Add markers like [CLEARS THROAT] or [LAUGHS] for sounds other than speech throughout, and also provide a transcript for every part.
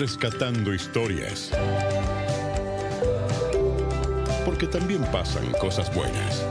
rescatando historias. Porque también pasan cosas buenas.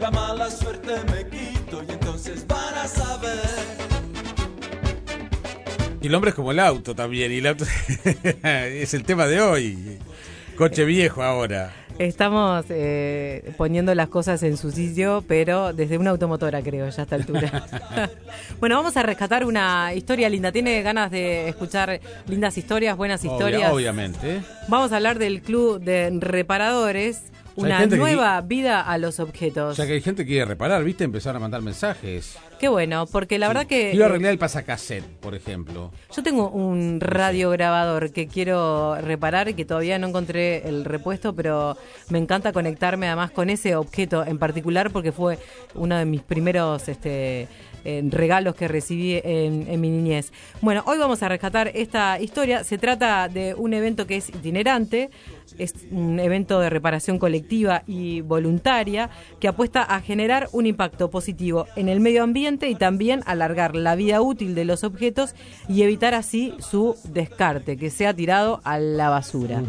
La mala suerte me quito y entonces van a saber. Y el hombre es como el auto también, y el auto [LAUGHS] es el tema de hoy. Coche viejo ahora. Estamos eh, poniendo las cosas en su sitio, pero desde una automotora, creo, ya a esta altura. [LAUGHS] bueno, vamos a rescatar una historia linda. ¿Tiene ganas de escuchar lindas historias, buenas Obvia- historias? obviamente. Vamos a hablar del Club de Reparadores, una que- nueva vida a los objetos. O sea que hay gente que quiere reparar, ¿viste? Empezar a mandar mensajes. Qué bueno, porque la verdad que... Quiero eh, arreglar el pasacassette, por ejemplo. Yo tengo un radiograbador que quiero reparar y que todavía no encontré el repuesto, pero me encanta conectarme además con ese objeto en particular porque fue uno de mis primeros este, eh, regalos que recibí en, en mi niñez. Bueno, hoy vamos a rescatar esta historia. Se trata de un evento que es itinerante, es un evento de reparación colectiva y voluntaria que apuesta a generar un impacto positivo en el medio ambiente y también alargar la vida útil de los objetos y evitar así su descarte, que sea tirado a la basura.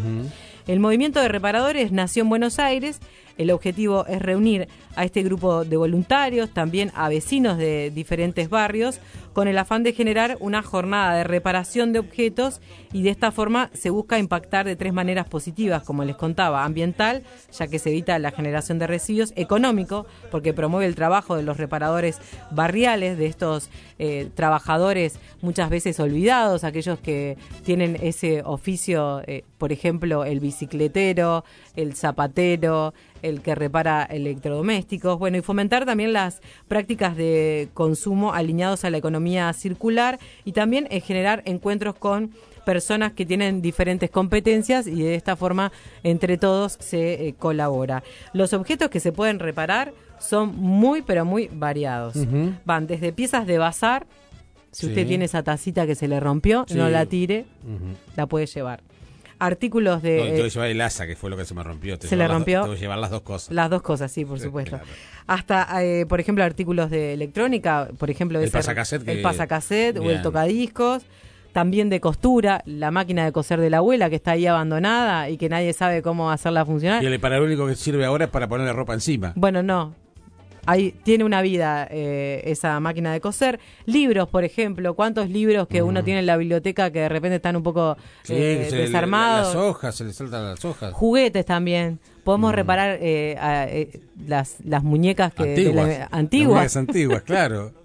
El movimiento de reparadores nació en Buenos Aires. El objetivo es reunir a este grupo de voluntarios, también a vecinos de diferentes barrios, con el afán de generar una jornada de reparación de objetos y de esta forma se busca impactar de tres maneras positivas, como les contaba, ambiental, ya que se evita la generación de residuos, económico, porque promueve el trabajo de los reparadores barriales, de estos eh, trabajadores muchas veces olvidados, aquellos que tienen ese oficio, eh, por ejemplo, el bicicletero, el zapatero, el que repara electrodomésticos, bueno, y fomentar también las prácticas de consumo alineados a la economía circular y también en generar encuentros con personas que tienen diferentes competencias y de esta forma entre todos se eh, colabora. Los objetos que se pueden reparar son muy pero muy variados. Van desde piezas de bazar, si Sí. usted tiene esa tacita que se le rompió, Sí. no la tire, la puede llevar. Artículos de No, tengo que eh, llevar el asa, que fue lo que se me rompió. Tengo ¿Se le do- rompió? Tengo que llevar las dos cosas. las dos cosas, sí, por supuesto. claro. Hasta, eh, por ejemplo, artículos de electrónica, por ejemplo, El pasacassette el pasacassette o el tocadiscos. También de costura, la máquina de coser de la abuela que está ahí abandonada y que nadie sabe cómo hacerla funcionar. Y el para lo único que sirve ahora es para ponerle ropa encima. Bueno, no. Ahí tiene una vida eh, esa máquina de coser. Libros, por ejemplo. ¿Cuántos libros que uno tiene en la biblioteca que de repente están un poco Sí, eh, se le- desarmados? Las hojas, se le saltan las hojas. Juguetes también. Podemos reparar eh, a- eh, las, las muñecas que de la- Antiguas. antiguas. Las antiguas, claro. [LAUGHS]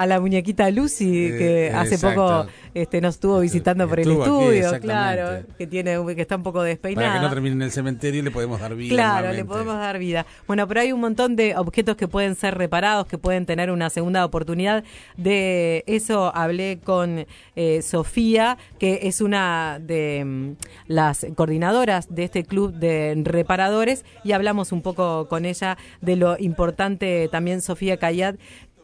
a la muñequita Lucy Eh, que hace exacto. poco este, nos estuvo visitando por el Estuvo estudio, claro, que tiene que está un poco Para despeinada. que no termine en el cementerio le podemos dar vida. Claro, nuevamente. le podemos dar vida. Bueno, pero hay un montón de objetos que pueden ser reparados, que pueden tener una segunda oportunidad. De eso hablé con eh, Sofía, que es una de mm, las coordinadoras de este club de reparadores, y hablamos un poco con ella de lo importante, también Sofía Cayat,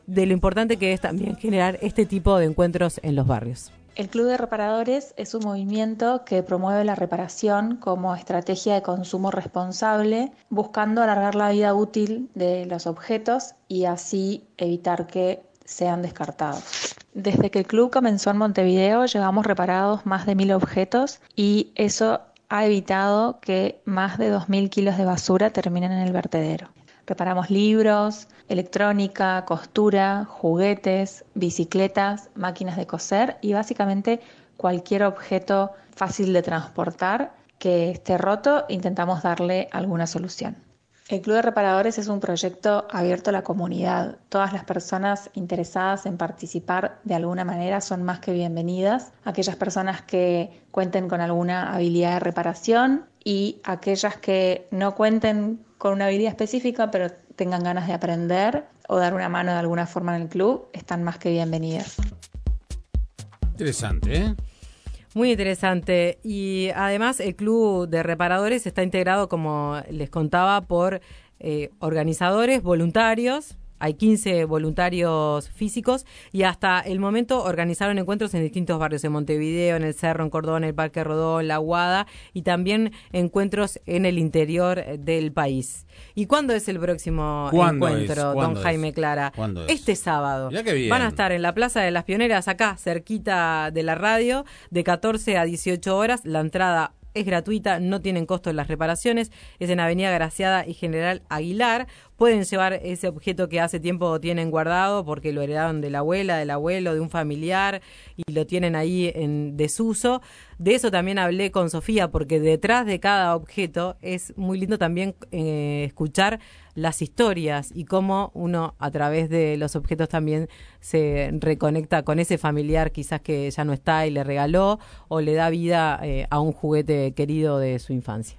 de lo importante que es también generar este tipo de encuentros en los barrios. El Club de Reparadores es un movimiento que promueve la reparación como estrategia de consumo responsable, buscando alargar la vida útil de los objetos y así evitar que sean descartados. Desde que el club comenzó en Montevideo, llevamos reparados más de mil objetos y eso ha evitado que más de 2.000 kilos de basura terminen en el vertedero. Reparamos libros, electrónica, costura, juguetes, bicicletas, máquinas de coser y básicamente cualquier objeto fácil de transportar que esté roto, intentamos darle alguna solución. El Club de Reparadores es un proyecto abierto a la comunidad. Todas las personas interesadas en participar de alguna manera son más que bienvenidas. Aquellas personas que cuenten con alguna habilidad de reparación y aquellas que no cuenten con una habilidad específica pero tengan ganas de aprender o dar una mano de alguna forma en el club, están más que bienvenidas. Interesante, ¿eh? Muy interesante. Y además el Club de Reparadores está integrado, como les contaba, por eh, organizadores, voluntarios, hay 15 voluntarios físicos y hasta el momento organizaron encuentros en distintos barrios, en Montevideo, en el Cerro, en Cordón, en el Parque Rodón, La Guada y también encuentros en el interior del país. ¿Y cuándo es el próximo encuentro, don Jaime Clara? Este sábado. Van a estar en la Plaza de las Pioneras, acá, cerquita de la radio, de 14 a 18 horas. La entrada es gratuita, no tienen costo las reparaciones, es en Avenida Graciada y General Aguilar. Pueden llevar ese objeto que hace tiempo tienen guardado porque lo heredaron de la abuela, del abuelo, de un familiar y lo tienen ahí en desuso. De eso también hablé con Sofía porque detrás de cada objeto es muy lindo también eh, escuchar las historias y cómo uno a través de los objetos también se reconecta con ese familiar quizás que ya no está y le regaló o le da vida eh, a un juguete querido de su infancia.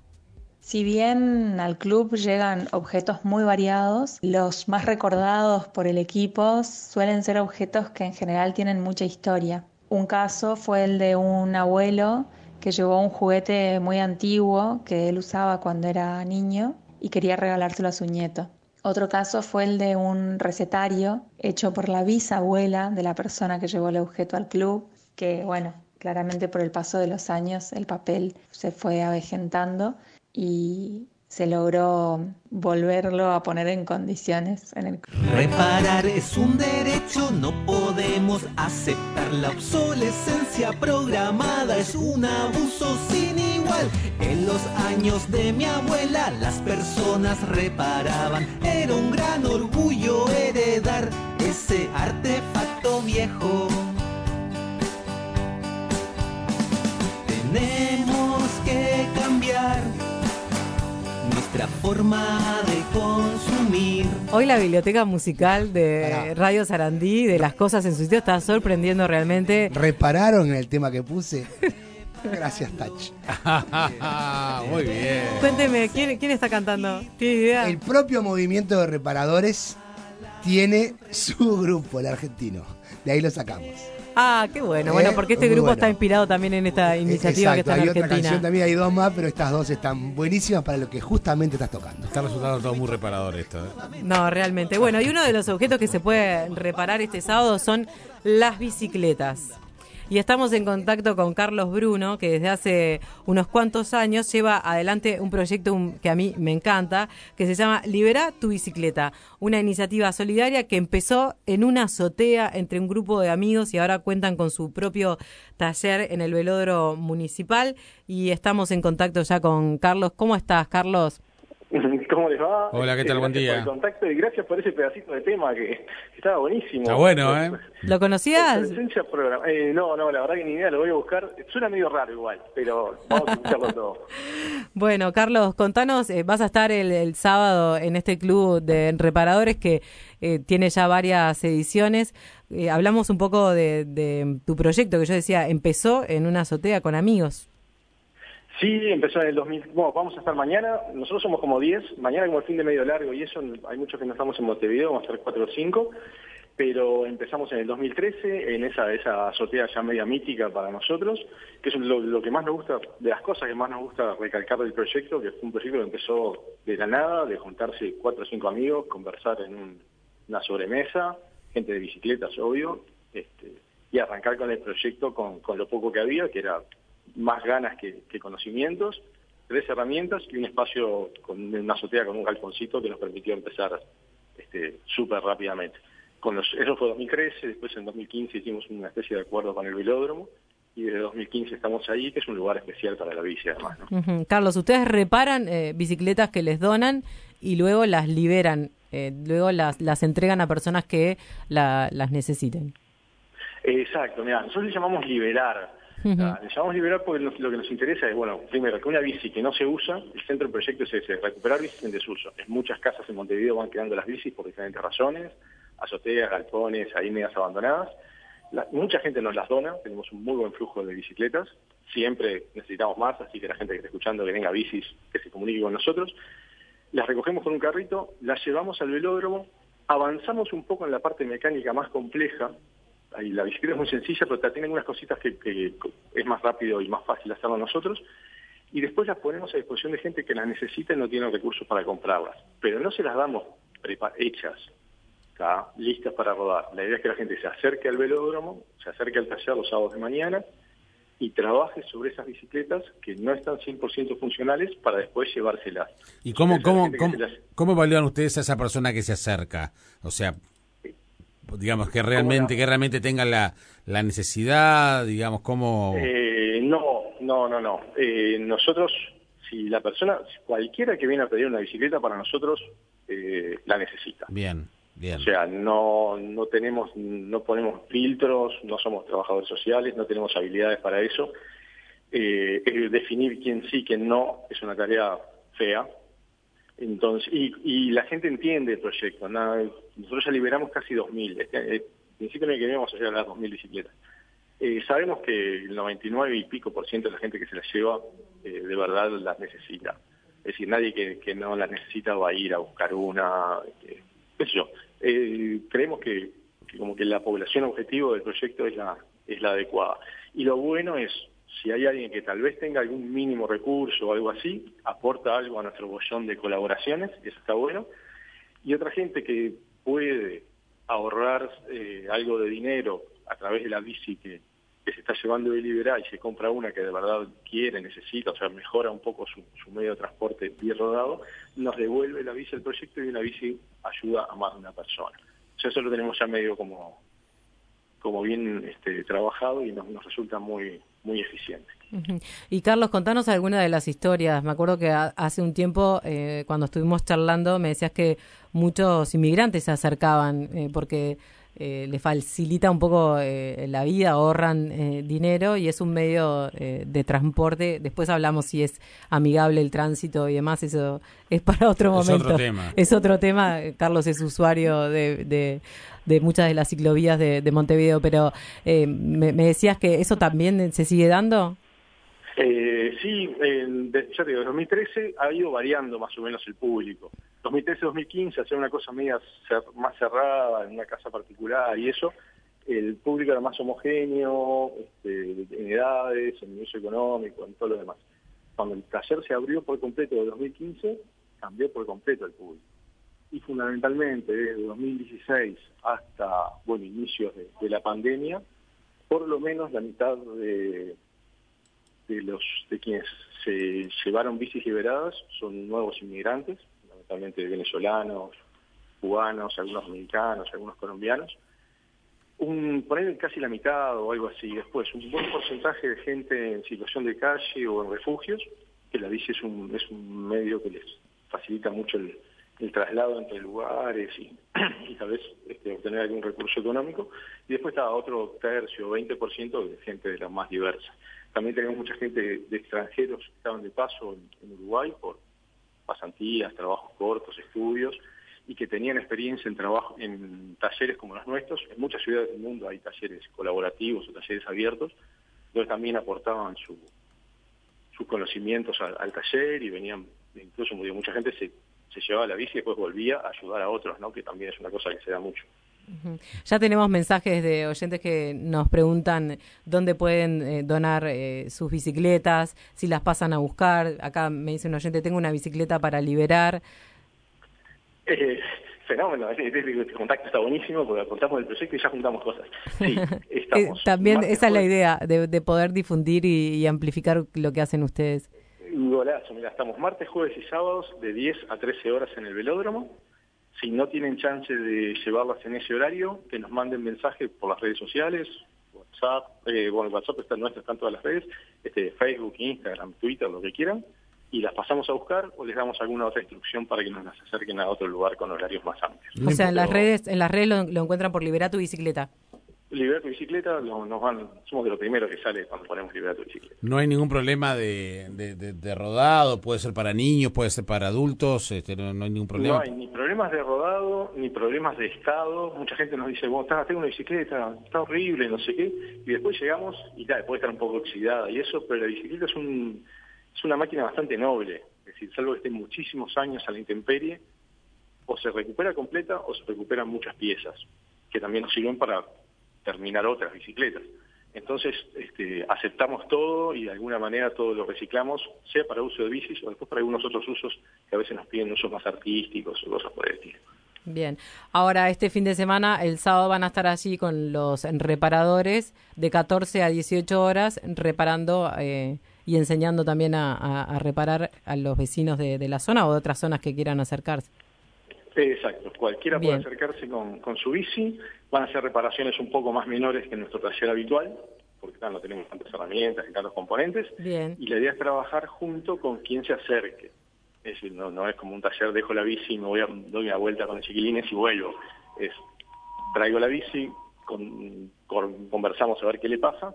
Si bien al club llegan objetos muy variados, los más recordados por el equipo suelen ser objetos que en general tienen mucha historia. Un caso fue el de un abuelo que llevó un juguete muy antiguo que él usaba cuando era niño y quería regalárselo a su nieto. Otro caso fue el de un recetario hecho por la bisabuela de la persona que llevó el objeto al club, que bueno, claramente por el paso de los años el papel se fue avejentando y se logró volverlo a poner en condiciones en el Reparar es un derecho, no podemos aceptar la obsolescencia programada, es un abuso sin igual. En los años de mi abuela las personas reparaban, era un gran orgullo heredar ese artefacto viejo. Tenemos forma de consumir. Hoy la biblioteca musical de Radio Sarandí, de las cosas en su sitio, está sorprendiendo realmente. ¿Repararon el tema que puse? [LAUGHS] Gracias, Tach. [LAUGHS] Muy bien. Cuénteme, ¿quién, ¿quién está cantando? ¿Tiene idea? El propio movimiento de reparadores tiene su grupo, el argentino. De ahí lo sacamos. Ah, qué bueno. Bueno, Eh, porque este muy grupo bueno. está inspirado también en esta iniciativa que Exacto, está en hay otra Argentina. canción también, hay dos más, pero estas dos están buenísimas para lo que justamente estás tocando. Está resultando todo muy reparador esto. ¿eh? No, realmente. Bueno, y uno de los objetos que se puede reparar este sábado son las bicicletas. Y estamos en contacto con Carlos Bruno, que desde hace unos cuantos años lleva adelante un proyecto que a mí me encanta, que se llama Libera tu bicicleta, una iniciativa solidaria que empezó en una azotea entre un grupo de amigos y ahora cuentan con su propio taller en el velódromo municipal. Y estamos en contacto ya con Carlos. ¿Cómo estás, Carlos? [LAUGHS] ¿Cómo les va? Hola, ¿qué tal? Gracias Buen día. Por el contacto y gracias por ese pedacito de tema que estaba buenísimo. Está bueno, ¿eh? ¿Lo conocías? Eh, no, no, la verdad que ni idea, lo voy a buscar. Suena medio raro igual, pero vamos a escucharlo todo. [LAUGHS] Bueno, Carlos, contanos, eh, vas a estar el, el sábado en este club de reparadores que eh, tiene ya varias ediciones. Eh, hablamos un poco de, de tu proyecto, que yo decía, empezó en una azotea con amigos. Sí, empezó en el 2000. Bueno, vamos a estar mañana. Nosotros somos como 10. Mañana, como el fin de medio largo y eso, hay muchos que no estamos en Montevideo, vamos a estar 4 o 5. Pero empezamos en el 2013, en esa, esa azotea ya media mítica para nosotros, que es lo, que más nos gusta, de las cosas que más nos gusta recalcar del proyecto, que fue un proyecto que empezó de la nada, de juntarse cuatro o cinco amigos, conversar en un- una sobremesa, gente de bicicletas, obvio, este, y arrancar con el proyecto con lo poco que había, que era más ganas que, que conocimientos, tres herramientas y un espacio con una azotea con un galponcito que nos permitió empezar este, súper rápidamente. Con los, eso fue 2013, después en 2015 hicimos una especie de acuerdo con el velódromo y desde 2015 estamos ahí, que es un lugar especial para la bici además. ¿no? Carlos, ustedes reparan eh, bicicletas que les donan y luego las liberan, eh, luego las, las entregan a personas que la- las necesiten. Exacto, mira, nosotros le llamamos liberar. Ah, le llamamos liberar porque lo que nos interesa es, bueno, primero, que una bici que no se usa, el centro del proyecto es ese, recuperar bicis en desuso. En muchas casas en Montevideo van quedando las bicis por diferentes razones, azoteas, galpones, ahí medias abandonadas. La- mucha gente nos las dona, tenemos un muy buen flujo de bicicletas, siempre necesitamos más, así que la gente que está escuchando que tenga bicis, que se comunique con nosotros. Las recogemos con un carrito, las llevamos al velódromo, avanzamos un poco en la parte mecánica más compleja, ahí la bicicleta es muy sencilla, pero tiene algunas cositas que, que es más rápido y más fácil hacerlo nosotros. Y después las ponemos a disposición de gente que las necesita y no tiene recursos para comprarlas. Pero no se las damos hechas, ¿tá? listas para rodar. La idea es que la gente se acerque al velódromo, se acerque al taller los sábados de mañana y trabaje sobre esas bicicletas que no están 100% funcionales para después llevárselas. ¿Y cómo, cómo, cómo, las- cómo evalúan ustedes a esa persona que se acerca? O sea, digamos que realmente que realmente tenga la, la necesidad, digamos, cómo... Eh, no, no, no, no. Eh, nosotros, si la persona, cualquiera que viene a pedir una bicicleta para nosotros, eh, la necesita. Bien, bien. O sea, no, no tenemos, no ponemos filtros, no somos trabajadores sociales, no tenemos habilidades para eso. Eh, eh, definir quién sí, quién no, es una tarea fea. Entonces, y, y la gente entiende el proyecto. ¿no? Nosotros ya liberamos casi 2.000. Este, eh, en principio no queríamos llegar a las 2.000 bicicletas. Eh, sabemos que el 99 y pico por ciento de la gente que se las lleva eh, de verdad las necesita. Es decir, nadie que, que no las necesita va a ir a buscar una, eh, qué. Eh, creemos que, que como que la población objetivo del proyecto es la, es la adecuada. Y lo bueno es, si hay alguien que tal vez tenga algún mínimo recurso o algo así, aporta algo a nuestro bollón de colaboraciones, eso está bueno. Y otra gente que puede ahorrar eh, algo de dinero a través de la bici que, se está llevando de Liberá y se compra una que de verdad quiere, necesita, o sea, mejora un poco su, su medio de transporte bien rodado, nos devuelve la bici al proyecto y una bici ayuda a más de una persona. O sea, eso lo tenemos ya medio como, como bien este, trabajado y nos, nos resulta muy, muy eficiente. Y Carlos, contanos alguna de las historias. Me acuerdo que ha- hace un tiempo, eh, cuando estuvimos charlando, me decías que muchos inmigrantes se acercaban eh, porque eh, les facilita un poco eh, la vida, ahorran eh, dinero y es un medio eh, de transporte. Después hablamos si es amigable el tránsito y demás, eso es para otro Es momento. otro tema. Es otro tema. Carlos es usuario de, de, de muchas de las ciclovías de, de Montevideo, pero eh, me, me decías que eso también se sigue dando. Eh, sí, en- ya te digo, en 2013 ha ido variando más o menos el público. 2013-2015, hacer una cosa media cer- más cerrada, en una casa particular y eso, el público era más homogéneo, este, en edades, en nivel económico, en todo lo demás. Cuando el taller se abrió por completo de 2015, cambió por completo el público. Y fundamentalmente desde 2016 hasta, bueno, inicios de la pandemia, por lo menos la mitad de, de los de quienes se llevaron bicis liberadas son nuevos inmigrantes, fundamentalmente venezolanos, cubanos, algunos mexicanos, algunos colombianos. Un, poner casi la mitad o algo así. Después, un buen porcentaje de gente en situación de calle o en refugios, que la bici es un, es un medio que les facilita mucho el, el traslado entre lugares y, [CLEARS THROAT] y tal vez este, obtener algún recurso económico. Y después está otro tercio, 20% de gente de la más diversa. También tenemos mucha gente de, extranjeros que estaban de paso en, Uruguay por pasantías, trabajos cortos, estudios, y que tenían experiencia en trabajo en talleres como los nuestros. En muchas ciudades del mundo hay talleres colaborativos o talleres abiertos, donde también aportaban su, sus conocimientos al, al taller y venían, incluso mucha gente se, se llevaba la bici y después volvía a ayudar a otros, ¿no? que también es una cosa que se da mucho. Ya tenemos mensajes de oyentes que nos preguntan dónde pueden eh, donar eh, sus bicicletas, si las pasan a buscar. Acá me dice un oyente, tengo una bicicleta para liberar. Eh, fenómeno, este, contacto está buenísimo porque contamos el proyecto y ya juntamos cosas. Sí, [LAUGHS] estamos. también esa es la idea, de, de poder difundir y, y amplificar lo que hacen ustedes. Golazo, mira, estamos martes, jueves y sábados de 10 a 13 horas en el velódromo. Si no tienen chance de llevarlas en ese horario, que nos manden mensaje por las redes sociales, WhatsApp, eh, bueno, WhatsApp está nuestro, están todas las redes, este, Facebook, Instagram, Twitter, lo que quieran, y las pasamos a buscar o les damos alguna otra instrucción para que nos las acerquen a otro lugar con horarios más amplios. O sea, en las redes, en las redes lo, lo encuentran por Libera tu bicicleta. Liberar tu bicicleta, nos van, somos de lo primero que sale cuando ponemos liberar tu bicicleta. No hay ningún problema de, de, de- de rodado, puede ser para niños, puede ser para adultos, este, no, no hay ningún problema. No hay ni problemas de rodado, ni problemas de estado. Mucha gente nos dice, bueno, está, tengo una bicicleta, está horrible, no sé qué. Y después llegamos y tal, puede estar un poco oxidada y eso, pero la bicicleta es, un, es una máquina bastante noble. Es decir, salvo que esté muchísimos años a la intemperie, o se recupera completa o se recuperan muchas piezas, que también nos sirven para terminar otras bicicletas. Entonces, este, aceptamos todo y de alguna manera todo lo reciclamos, sea para uso de bicis o después para algunos otros usos que a veces nos piden usos más artísticos o cosas por el estilo. Bien, ahora este fin de semana, el sábado van a estar allí con los reparadores de 14 a 18 horas reparando eh, y enseñando también a, reparar a los vecinos de, la zona o de otras zonas que quieran acercarse. Exacto, cualquiera puede acercarse con, su bici, van a ser reparaciones un poco más menores que en nuestro taller habitual, porque no tenemos tantas herramientas y tantos componentes, Bien. y la idea es trabajar junto con quien se acerque. Es decir, no, es como un taller, dejo la bici y me voy a, doy una vuelta con los chiquilines y vuelvo. Es, traigo la bici, conversamos a ver qué le pasa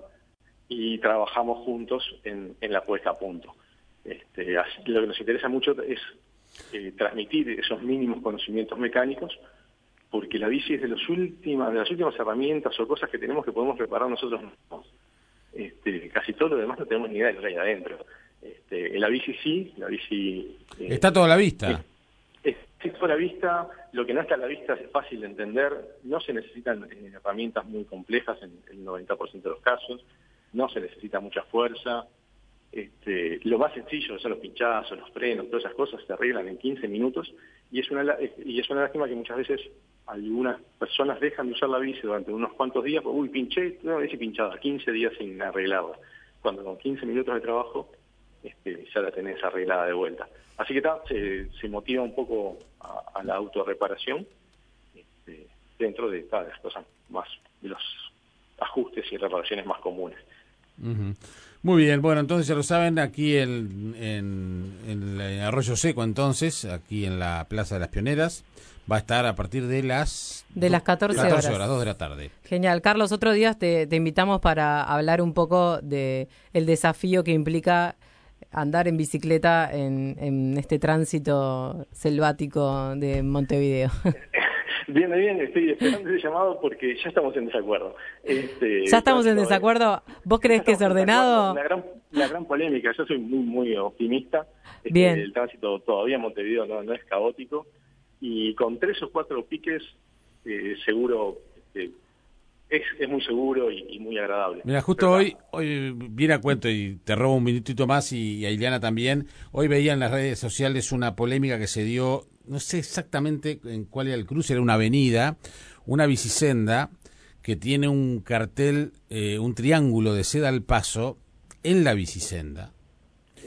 y trabajamos juntos en, la puesta a punto. Este, lo que nos interesa mucho es eh, transmitir esos mínimos conocimientos mecánicos, porque la bici es de, los últimas, de las últimas herramientas o cosas que tenemos que podemos preparar nosotros mismos. Este, casi todo lo demás no tenemos ni idea de lo que hay adentro. Este, la bici sí, la bici... Eh, está todo a la vista. Está todo a la vista, lo que no está a la vista es fácil de entender, no se necesitan eh, herramientas muy complejas en el 90% de los casos, no se necesita mucha fuerza, este, lo más sencillo son los pinchazos, los frenos, todas esas cosas se arreglan en 15 minutos y es una y es una lástima que muchas veces algunas personas dejan de usar la bici durante unos cuantos días, pues, uy, pinché, no, bici pinchada, 15 días sin arreglarla, cuando con 15 minutos de trabajo este, ya la tenés arreglada de vuelta. Así que se, se, motiva un poco a, la autorreparación este, dentro de, las cosas más, de los ajustes y reparaciones más comunes. Muy bien, bueno, entonces ya lo saben, aquí en, en, en, Arroyo Seco, entonces, aquí en la Plaza de las Pioneras, va a estar a partir de las... De las 14, 14 horas. 2 de la tarde. Genial. Carlos, otro día te, te invitamos para hablar un poco de el desafío que implica andar en bicicleta en, en este tránsito selvático de Montevideo. [LAUGHS] Bien, bien, estoy esperando ese llamado porque ya estamos en desacuerdo. Este, ¿Ya estamos en desacuerdo? ¿Vos crees que es ordenado? La gran, la gran polémica, yo soy muy muy optimista. Bien. El tránsito todavía en Montevideo no, no es caótico y con tres o cuatro piques eh, seguro este, es, es, muy seguro y, muy agradable. Mira, justo hoy, hoy viene a cuento y te robo un minutito más y, y a Iliana también. Hoy veía en las redes sociales una polémica que se dio no sé exactamente en cuál era el cruce, era una avenida, una bicisenda que tiene un cartel, eh, un triángulo de seda al paso en la bicisenda.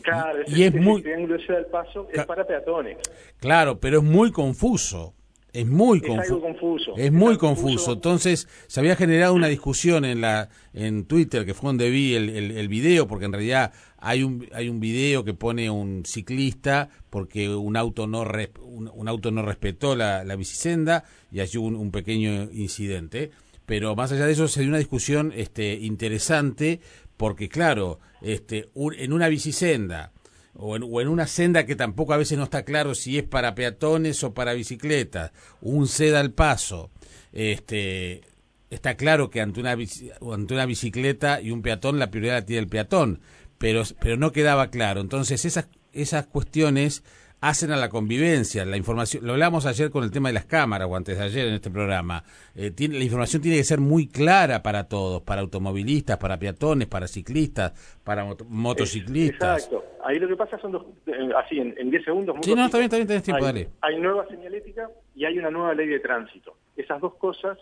Claro, y, es muy triángulo de seda al paso es para peatones. Claro, pero es muy confuso. Es muy confuso. Es, muy confuso. Entonces, se había generado una discusión en la en Twitter, que fue donde vi el, el, video, porque en realidad hay un hay un video que pone un ciclista porque un auto no un, auto no respetó la, la bicisenda y allí hubo un, pequeño incidente. Pero más allá de eso se dio una discusión este interesante porque claro, este en una bicisenda o en, una senda que tampoco a veces no está claro si es para peatones o para bicicletas, un seda al paso, este, está claro que ante una, ante una bicicleta y un peatón la prioridad la tiene el peatón, pero, pero no quedaba claro. Entonces esas, esas cuestiones hacen a la convivencia. La información, lo hablamos ayer con el tema de las cámaras o antes de ayer en este programa. Eh, tiene, la información tiene que ser muy clara para todos, para automovilistas, para peatones, para ciclistas, para motociclistas. Exacto. Ahí lo que pasa son dos, eh, así en 10 segundos. Sí, no, está bien, está bien, tenés tiempo, hay, dale. Hay nueva señalética y hay una nueva ley de tránsito. Esas dos cosas,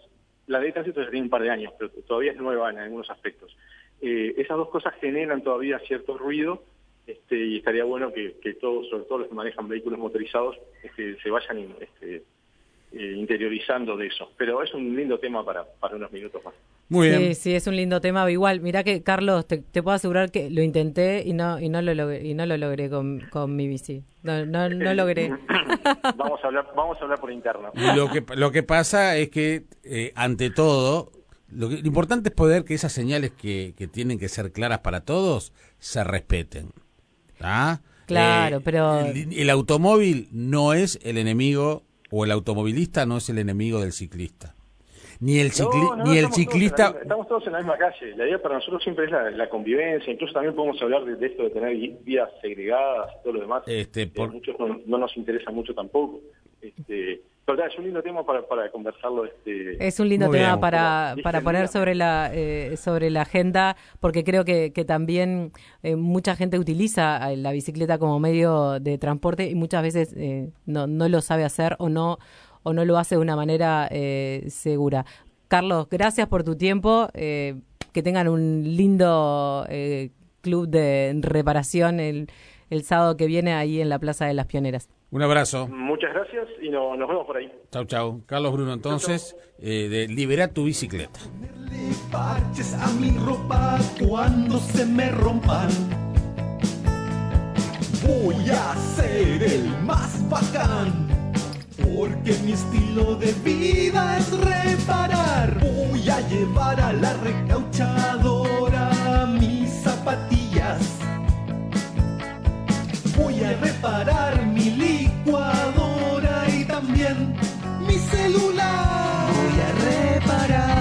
la ley de tránsito ya tiene un par de años, pero todavía es nueva en algunos aspectos. Eh, esas dos cosas generan todavía cierto ruido este, y estaría bueno que, todos, sobre todo los que manejan vehículos motorizados, este, se vayan este, eh, interiorizando de eso. Pero es un lindo tema para, para unos minutos más. Muy bien. Sí, sí, es un lindo tema. Igual, mira que, Carlos, te, puedo asegurar que lo intenté y no y no lo logré, y no lo logré con, con mi bici. No, no, no logré. [COUGHS] vamos, a hablar, vamos a hablar por interno. Lo que, lo que pasa es que, eh, ante todo, lo, lo, importante es poder que esas señales que, que tienen que ser claras para todos se respeten. ¿Ah? Claro, eh, pero... El, automóvil no es el enemigo, o el automovilista no es el enemigo del ciclista. Ni el, ni el ciclista... estamos todos en la misma calle. La idea para nosotros siempre es la, convivencia. Incluso también podemos hablar de, esto de tener vías segregadas y todo lo demás. Este, por... muchos no, nos interesa mucho tampoco. Este, Pero es un lindo tema para, para conversarlo. Este, es un lindo tema bien. para, para poner sobre la eh, sobre la agenda, porque creo que, que también eh, mucha gente utiliza eh, la bicicleta como medio de transporte y muchas veces eh, no, no lo sabe hacer o no o no lo hace de una manera eh, segura. Carlos, gracias por tu tiempo. eh, que tengan un lindo eh, club de reparación el, el sábado que viene ahí en la Plaza de las Pioneras. Un abrazo. Muchas gracias y no, nos vemos por ahí. Chau, chau. Carlos Bruno, entonces, chau, chau. Eh, de Libera tu bicicleta. Ponerle parches a mi ropa cuando se me rompan. Voy a ser el más bacán. Porque mi estilo de vida es reparar. Voy a llevar a la recauchadora mis zapatillas Voy a reparar mi licuadora y también mi celular. Voy a reparar.